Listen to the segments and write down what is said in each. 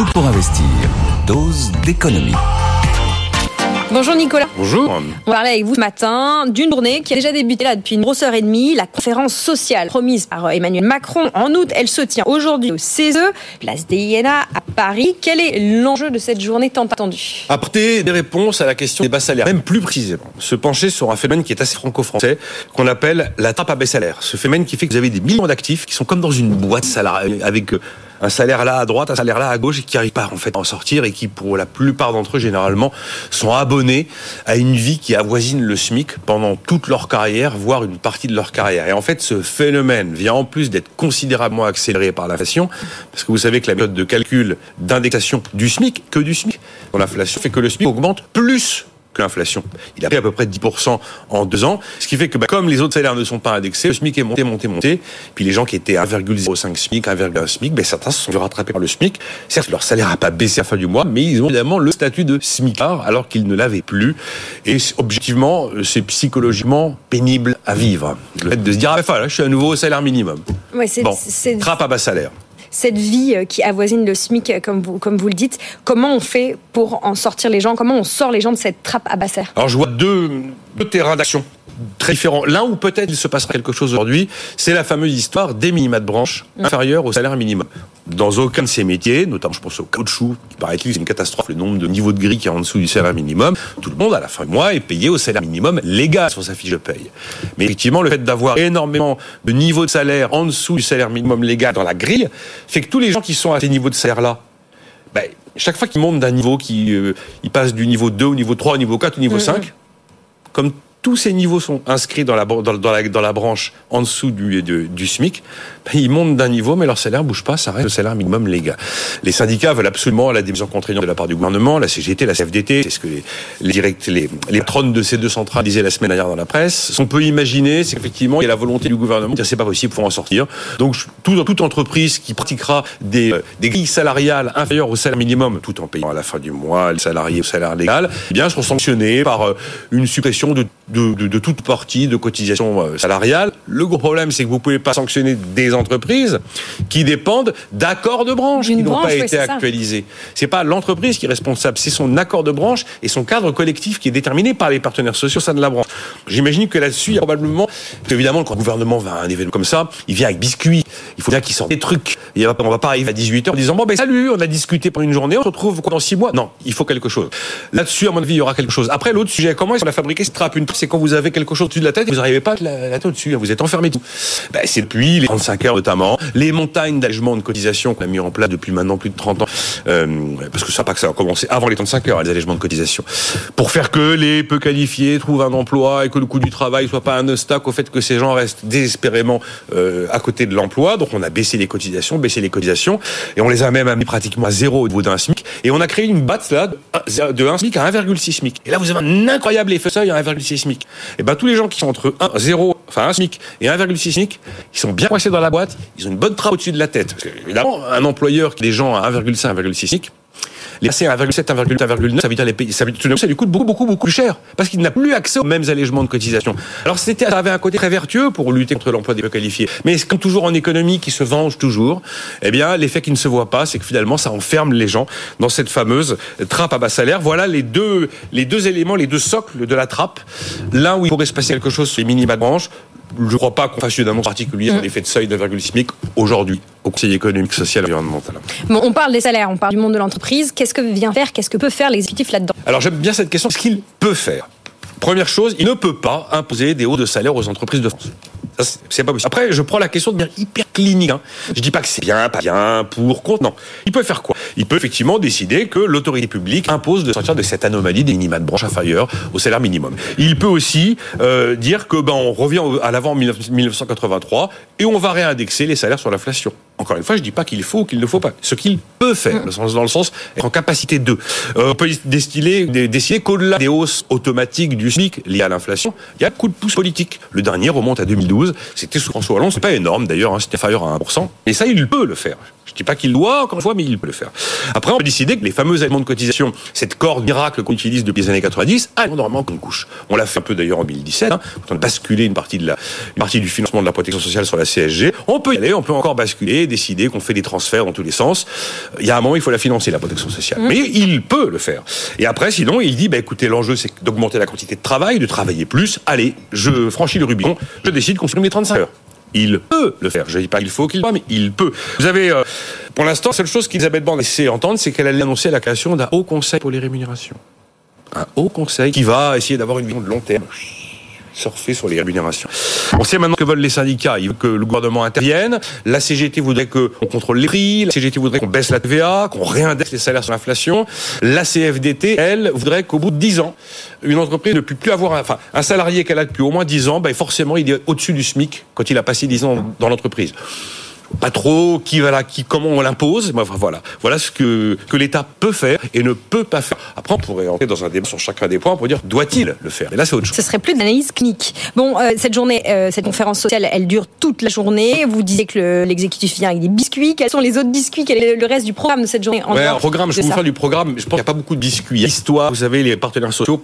Tout pour investir. Dose d'économie. Bonjour Nicolas. Bonjour. On va parler avec vous ce matin d'une journée qui a déjà débuté là depuis une grosse heure et demie. La conférence sociale promise par euh, Emmanuel Macron en août, elle se tient aujourd'hui au CESE, place des INA à Paris. Quel est l'enjeu de cette journée tant attendue? Apporter des réponses à la question des bas salaires, même plus précisément, se pencher sur un phénomène qui est assez franco-français, qu'on appelle la trappe à bas salaires. Ce phénomène qui fait que vous avez des millions d'actifs qui sont comme dans une boîte salariale avec euh, un salaire là à droite, un salaire là à gauche et qui n'arrivent pas en fait à en sortir et qui pour la plupart d'entre eux généralement sont abonnés à une vie qui avoisine le SMIC pendant toute leur carrière, voire une partie de leur carrière. Et en fait, ce phénomène vient en plus d'être considérablement accéléré par l'inflation, parce que vous savez que la méthode de calcul d'indexation du SMIC, que du SMIC, l'inflation fait que le SMIC augmente plus que l'inflation. Il a pris à peu près 10% en deux ans, ce qui fait que bah, comme les autres salaires ne sont pas indexés, le SMIC est monté, monté, monté. Puis les gens qui étaient 1,05 SMIC, 1,1 SMIC, ben, certains se sont rattrapés par le SMIC. Certes, leur salaire n'a pas baissé à la fin du mois, mais ils ont évidemment le statut de SMICard alors qu'ils ne l'avaient plus. Et objectivement, c'est psychologiquement pénible à vivre. Le fait de se dire, ah, ben, là, je suis à nouveau au salaire minimum. Ouais, c'est, bon, trappe à bas salaire cette vie euh, qui avoisine le SMIC, euh, comme vous, comme vous le dites, comment on fait pour en sortir les gens? Comment on sort les gens de cette trappe à basser? Alors je vois deux, deux terrains d'action très différents. L'un où peut-être il se passera quelque chose aujourd'hui, c'est la fameuse histoire des minima de branche mm. inférieurs au salaire minimum. Dans aucun de ces métiers, notamment je pense au caoutchouc, qui paraît-il c'est une catastrophe, le nombre de niveaux de gris qui est en dessous du salaire minimum, tout le monde à la fin du mois est payé au salaire minimum légal sur sa fiche de paye. Mais effectivement, le fait d'avoir énormément de niveaux de salaire en dessous du salaire minimum légal dans la grille, fait que tous les gens qui sont à ces niveaux de salaire-là, ben, chaque fois qu'ils montent d'un niveau, qu'ils euh, passent du niveau 2 au niveau 3, au niveau 4, au niveau 5, mm, mm. Comme tous ces niveaux sont inscrits dans la, branche en dessous du, SMIC, ben, ils montent d'un niveau, mais leur salaire bouge pas, ça reste le salaire minimum légal. Les syndicats veulent absolument la démission contraignante de la part du gouvernement, la CGT, la CFDT, c'est ce que les, les, trônes de ces deux centrales disaient la semaine dernière dans la presse. Ce qu'on peut imaginer, c'est qu'effectivement, il y a la volonté du gouvernement c'est pas possible pour en sortir. Donc, tout, toute entreprise qui pratiquera des, euh, des grilles salariales inférieures au salaire minimum, tout en payant à la fin du mois les salariés au salaire légal, eh bien, seront sanctionnés par euh, une suppression de de, toute partie de cotisation euh, salariale. Le gros problème, c'est que vous ne pouvez pas sanctionner des entreprises qui dépendent d'accords de branche qui n'ont pas été actualisés. C'est pas l'entreprise qui est responsable, c'est son accord de branche et son cadre collectif qui est déterminé par les partenaires sociaux ça de la branche. J'imagine que là-dessus, il y a probablement, évidemment, quand le gouvernement va à un événement comme ça, il vient avec biscuits. Il faut bien qu'il sorte des trucs. On va, pas arriver à 18h en disant bon ben salut, on a discuté pendant une journée, on se retrouve dans six mois. Non, il faut quelque chose. Là-dessus, à mon avis, il y aura quelque chose. Après, l'autre sujet, comment est-ce qu'on a fabriqué ce trappe Une c'est quand vous avez quelque chose au-dessus de la tête, vous n'arrivez pas la, la tête au-dessus, hein, vous êtes enfermé. Ben, c'est depuis les 35 heures notamment, les montagnes d'allègement de cotisation qu'on a mis en place depuis maintenant plus de 30 ans, euh, parce que ça pas que ça a commencé avant les 35 heures, les allègements de cotisation, pour faire que les peu qualifiés trouvent un emploi et que le coût du travail soit pas un obstacle au fait que ces gens restent désespérément euh, à côté de l'emploi. Donc on a baissé les cotisations, baissé les cotisations, et on les a même amenés pratiquement à zéro au niveau d'un SMIC, et on a créé une batte là de 1 SMIC à 1,6 SMIC. Et là vous avez un incroyable effet seuil à 1,6 SMIC. Et ben tous les gens qui sont entre 1, 0, enfin 1 SMIC et 1,6 SMIC, ils sont bien coincés dans la boîte, ils ont une bonne trappe au-dessus de la tête. Parce que, évidemment, un employeur qui a des gens à 1,5, 1,6 SMIC, les passer à 1,7, 1,8, 1,9, ça veut dire les pays, ça, ça lui coûte beaucoup, beaucoup, beaucoup plus cher. Parce qu'il n'a plus accès aux mêmes allègements de cotisation. Alors, c'était, ça avait un côté très vertueux pour lutter contre l'emploi des peu qualifiés. Mais comme toujours en économie qui se venge toujours, eh bien, l'effet qui ne se voit pas, c'est que finalement, ça enferme les gens dans cette fameuse trappe à bas salaire. Voilà les deux, les deux éléments, les deux socles de la trappe. L'un où il pourrait se passer quelque chose sur les minima de branche, je ne crois pas qu'on fasse une annonce particulière sur mm. l'effet de seuil de 1,6 SMIC aujourd'hui au Conseil économique, social et environnemental. Bon, on parle des salaires, on parle du monde de l'entreprise. Qu'est-ce que vient faire, qu'est-ce que peut faire l'exécutif là-dedans? Alors j'aime bien cette question. Ce qu'il peut faire? Première chose, il ne peut pas imposer des hauts de salaire aux entreprises de France. C'est pas possible. Après, je prends la question de manière hyper clinique. Hein. Je dis pas que c'est bien, pas bien, pour, contre. Non. Il peut faire quoi? Il peut effectivement décider que l'autorité publique impose de sortir de cette anomalie des minima de branche inférieure au salaire minimum. Il peut aussi euh, dire que ben on revient à l'avant 1983 et on va réindexer les salaires sur l'inflation. Encore une fois, je dis pas qu'il faut ou qu'il ne faut pas. Ce qu'il peut faire, dans le sens être en capacité de. Euh, on peut décider, qu'au-delà des hausses automatiques du SMIC liées à l'inflation, il y a un coup de pouce politique. Le dernier remonte à 2012 c'était sous François Hollande, c'est pas énorme d'ailleurs, hein, c'était inférieur à 1%. Et ça, il peut le faire. Je dis pas qu'il doit, encore une fois, mais il peut le faire. Après, on peut décider que les fameux éléments de cotisation, cette corde miracle qu'on utilise depuis les années 90, a normalement qu'une couche. On l'a fait un peu d'ailleurs en 2017, hein, quand on a basculé une partie, de la, une partie du financement de la protection sociale sur la CSG. On peut y aller, on peut encore basculer décider qu'on fait des transferts dans tous les sens. Il y a un moment, il faut la financer, la protection sociale. Mais il peut le faire. Et après, sinon, il dit, bah, écoutez, l'enjeu, c'est d'augmenter la quantité de travail, de travailler plus. Allez, je franchis le Rubicon, je décide qu'on supprime les 35 heures. Il peut le faire. Je ne dis pas qu'il faut qu'il le fasse, mais il peut. Vous avez, euh, pour l'instant, la seule chose qu'Elisabeth Borne essaie d'entendre, c'est qu'elle allait annoncer la création d'un haut conseil pour les rémunérations. Un haut conseil qui va essayer d'avoir une vision de long terme surfer sur les rémunérations. On sait maintenant que veulent les syndicats. Ils veulent que le gouvernement intervienne. La CGT voudrait qu'on contrôle les prix. La CGT voudrait qu'on baisse la TVA, qu'on réindexe les salaires sur l'inflation. La CFDT, elle, voudrait qu'au bout de 10 ans, une entreprise ne puisse plus avoir, enfin, un salarié qu'elle a depuis au moins 10 ans, ben forcément, il est au-dessus du SMIC quand il a passé 10 ans dans l'entreprise pas trop qui va là, qui comment on l'impose. Voilà, voilà ce que que l'État peut faire et ne peut pas faire. Après, on pourrait entrer dans un débat sur chacun des points pour dire doit-il le faire? Mais là, c'est autre chose. Ce serait plus de l'analyse clinique. Bon, euh, cette journée, euh, cette conférence sociale, elle dure toute la journée. Vous disiez que l'exécutif vient avec des biscuits. Quels sont les autres biscuits? Quel est le reste du programme de cette journée en ouais, un programme. Je vous faire du programme. Je pense qu'il n'y a pas beaucoup de biscuits. Histoire, vous savez, les partenaires sociaux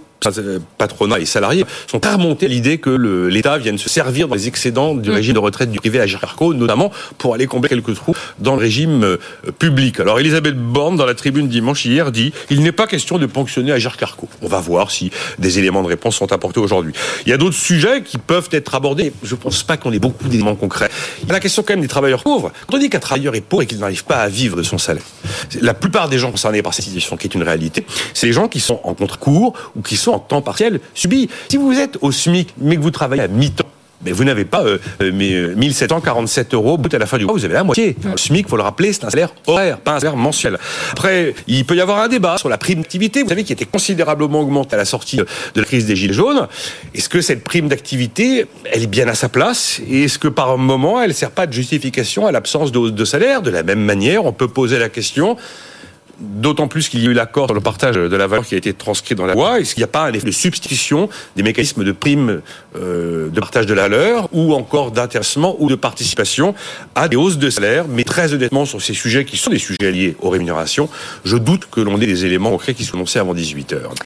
patronat et salariés sont à remonter à l'idée que l'État vienne se servir dans les excédents du mm. régime de retraite du privé à Carco, notamment pour aller combler quelques trous dans le régime euh, public. Alors Elisabeth Borne, dans la tribune dimanche hier, dit il n'est pas question de ponctionner à Carco. On va voir si des éléments de réponse sont apportés aujourd'hui. Il y a d'autres sujets qui peuvent être abordés. Je ne pense pas qu'on ait beaucoup d'éléments concrets. Il y a la question quand même des travailleurs pauvres. Quand on dit qu'un travailleur est pauvre et qu'il n'arrive pas à vivre de son salaire, la plupart des gens concernés par cette situation, qui est une réalité, c'est les gens qui sont en contrat court ou qui sont en temps partiel subi. Si vous êtes au SMIC, mais que vous travaillez à mi-temps, mais vous n'avez pas euh, euh mais 1747 euh, euros à la fin du mois, vous avez la moitié. Le SMIC, faut le rappeler, c'est un salaire horaire, pas un salaire mensuel. Après, il peut y avoir un débat sur la prime d'activité, vous savez, qui était considérablement augmentée à la sortie de la crise des Gilets jaunes. Est-ce que cette prime d'activité, elle est bien à sa place? Et est-ce que par un moment, elle ne sert pas de justification à l'absence de hausse de salaire? De la même manière, on peut poser la question D'autant plus qu'il y a eu l'accord sur le partage de la valeur qui a été transcrit dans la loi. Est-ce qu'il n'y a pas un effet de substitution des mécanismes de prime euh, de partage de la valeur ou encore d'intéressement ou de participation à des hausses de salaire? Mais très honnêtement, sur ces sujets qui sont des sujets liés aux rémunérations, je doute que l'on ait des éléments concrets qui soient annoncés avant 18 heures.